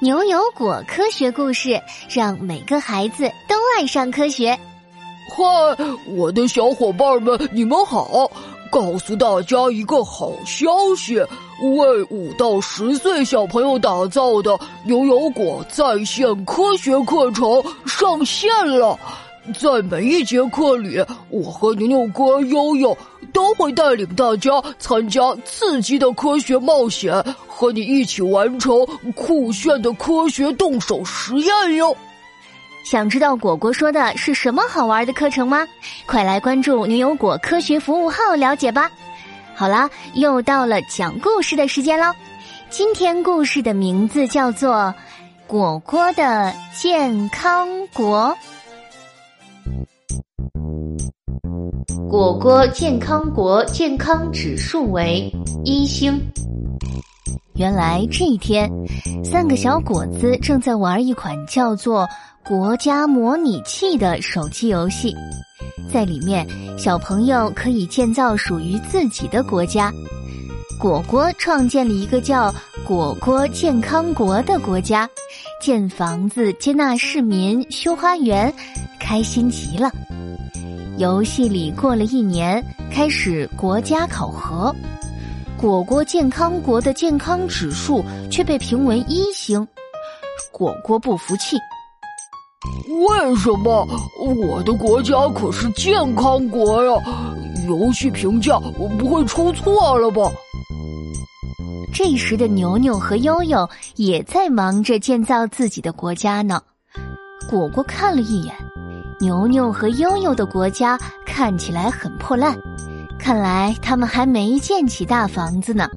牛油果科学故事，让每个孩子都爱上科学。嗨，我的小伙伴们，你们好！告诉大家一个好消息，为五到十岁小朋友打造的牛油果在线科学课程上线了。在每一节课里，我和牛牛哥悠悠都会带领大家参加刺激的科学冒险，和你一起完成酷炫的科学动手实验哟。想知道果果说的是什么好玩的课程吗？快来关注牛油果科学服务号了解吧。好啦，又到了讲故事的时间喽。今天故事的名字叫做《果果的健康国》。果果健康国健康指数为一星。原来这一天，三个小果子正在玩一款叫做《国家模拟器》的手机游戏，在里面，小朋友可以建造属于自己的国家。果果创建了一个叫“果果健康国”的国家，建房子、接纳市民、修花园，开心极了。游戏里过了一年，开始国家考核，果果健康国的健康指数却被评为一星，果果不服气。为什么我的国家可是健康国呀？游戏评价不会出错了吧？这时的牛牛和悠悠也在忙着建造自己的国家呢。果果看了一眼。牛牛和悠悠的国家看起来很破烂，看来他们还没建起大房子呢。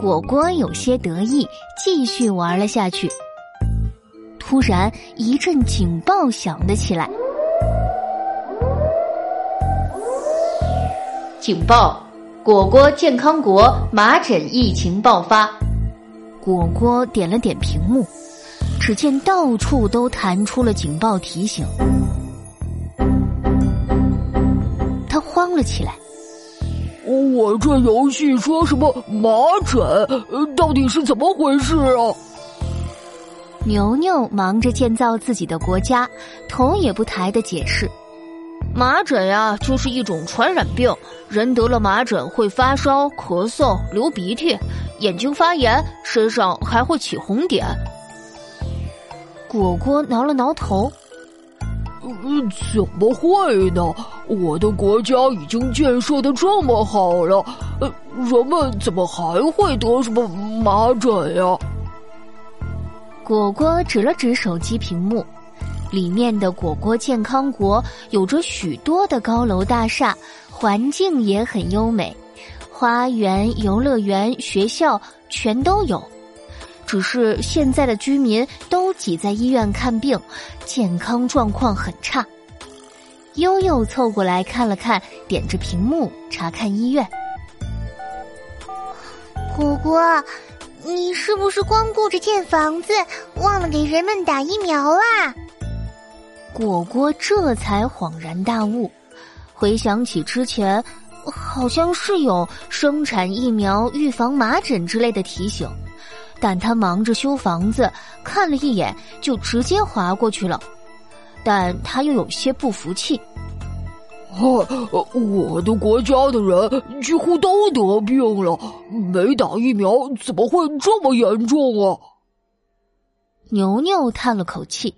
果果有些得意，继续玩了下去。突然，一阵警报响了起来。警报！果果健康国麻疹疫情爆发。果果点了点屏幕，只见到处都弹出了警报提醒。慌了起来。我这游戏说什么麻疹？到底是怎么回事啊？牛牛忙着建造自己的国家，头也不抬的解释：“麻疹呀，就是一种传染病，人得了麻疹会发烧、咳嗽、流鼻涕、眼睛发炎，身上还会起红点。”果果挠了挠头。怎么会呢？我的国家已经建设的这么好了，呃，人们怎么还会得什么麻疹呀？果果指了指手机屏幕，里面的果果健康国有着许多的高楼大厦，环境也很优美，花园、游乐园、学校全都有。只是现在的居民都挤在医院看病，健康状况很差。悠悠凑过来看了看，点着屏幕查看医院。果果，你是不是光顾着建房子，忘了给人们打疫苗啦？果果这才恍然大悟，回想起之前，好像是有生产疫苗、预防麻疹之类的提醒。但他忙着修房子，看了一眼就直接划过去了。但他又有些不服气：“哦，我的国家的人几乎都得病了，没打疫苗怎么会这么严重啊？”牛牛叹了口气：“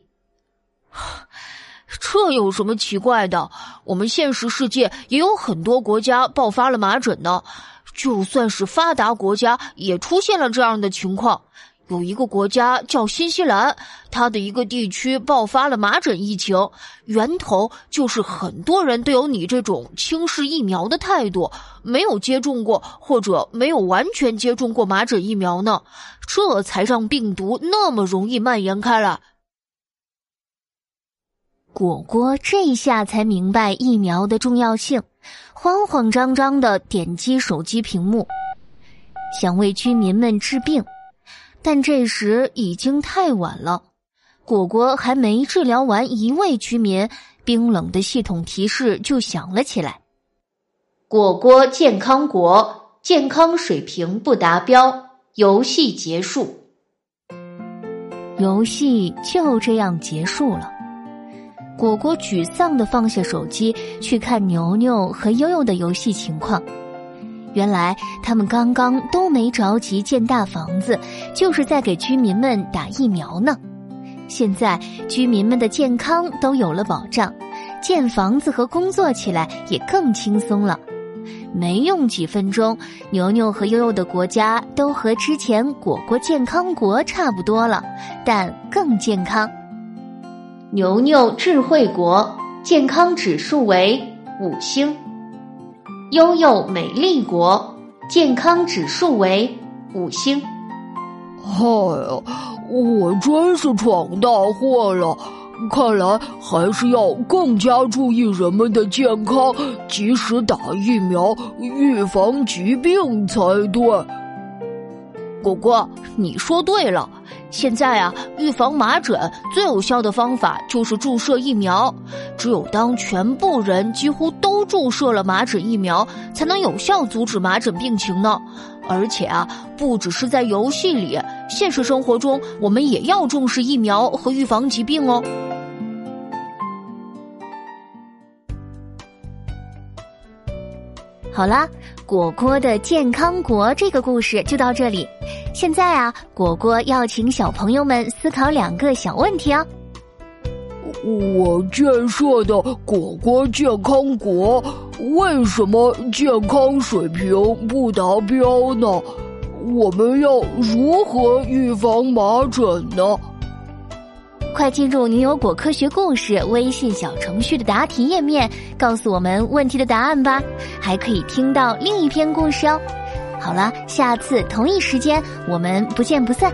这有什么奇怪的？我们现实世界也有很多国家爆发了麻疹呢。”就算是发达国家，也出现了这样的情况。有一个国家叫新西兰，它的一个地区爆发了麻疹疫情，源头就是很多人都有你这种轻视疫苗的态度，没有接种过或者没有完全接种过麻疹疫苗呢，这才让病毒那么容易蔓延开来。果果这下才明白疫苗的重要性。慌慌张张的点击手机屏幕，想为居民们治病，但这时已经太晚了。果果还没治疗完一位居民，冰冷的系统提示就响了起来：“果果健康国健康水平不达标，游戏结束。”游戏就这样结束了。果果沮丧的放下手机，去看牛牛和悠悠的游戏情况。原来他们刚刚都没着急建大房子，就是在给居民们打疫苗呢。现在居民们的健康都有了保障，建房子和工作起来也更轻松了。没用几分钟，牛牛和悠悠的国家都和之前果果健康国差不多了，但更健康。牛牛智慧国健康指数为五星。悠悠美丽国健康指数为五星。嗨呀，我真是闯大祸了！看来还是要更加注意人们的健康，及时打疫苗，预防疾病才对。果果，你说对了。现在啊，预防麻疹最有效的方法就是注射疫苗。只有当全部人几乎都注射了麻疹疫苗，才能有效阻止麻疹病情呢。而且啊，不只是在游戏里，现实生活中我们也要重视疫苗和预防疾病哦。好啦，果果的健康国这个故事就到这里。现在啊，果果要请小朋友们思考两个小问题哦。我建设的果果健康国为什么健康水平不达标呢？我们要如何预防麻疹呢？快进入牛油果科学故事微信小程序的答题页面，告诉我们问题的答案吧！还可以听到另一篇故事哦。好了，下次同一时间我们不见不散。